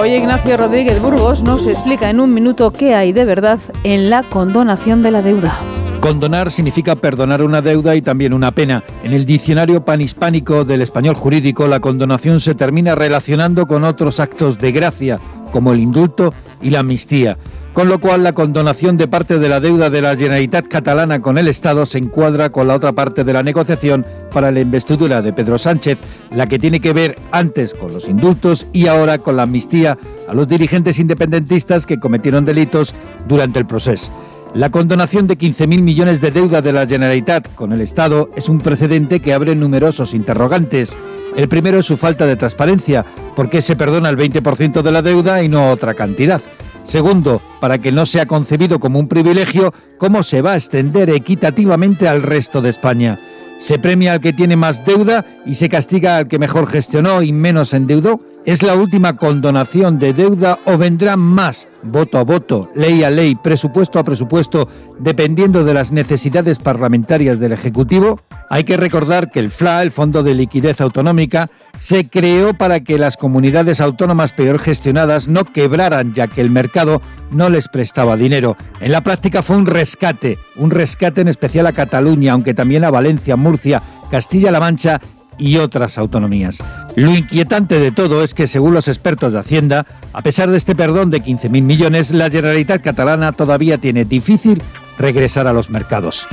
Hoy Ignacio Rodríguez Burgos nos explica en un minuto qué hay de verdad en la condonación de la deuda. Condonar significa perdonar una deuda y también una pena. En el diccionario panhispánico del español jurídico, la condonación se termina relacionando con otros actos de gracia, como el indulto y la amnistía. Con lo cual, la condonación de parte de la deuda de la Generalitat catalana con el Estado se encuadra con la otra parte de la negociación para la investidura de Pedro Sánchez, la que tiene que ver antes con los indultos y ahora con la amnistía a los dirigentes independentistas que cometieron delitos durante el proceso. La condonación de 15.000 millones de deuda de la Generalitat con el Estado es un precedente que abre numerosos interrogantes. El primero es su falta de transparencia, porque se perdona el 20% de la deuda y no otra cantidad. Segundo, para que no sea concebido como un privilegio, cómo se va a extender equitativamente al resto de España. ¿Se premia al que tiene más deuda y se castiga al que mejor gestionó y menos endeudó? ¿Es la última condonación de deuda o vendrán más, voto a voto, ley a ley, presupuesto a presupuesto, dependiendo de las necesidades parlamentarias del Ejecutivo? Hay que recordar que el FLA, el Fondo de Liquidez Autonómica, se creó para que las comunidades autónomas peor gestionadas no quebraran, ya que el mercado no les prestaba dinero. En la práctica fue un rescate, un rescate en especial a Cataluña, aunque también a Valencia, Murcia, Castilla-La Mancha y otras autonomías. Lo inquietante de todo es que, según los expertos de Hacienda, a pesar de este perdón de 15.000 millones, la Generalitat catalana todavía tiene difícil regresar a los mercados.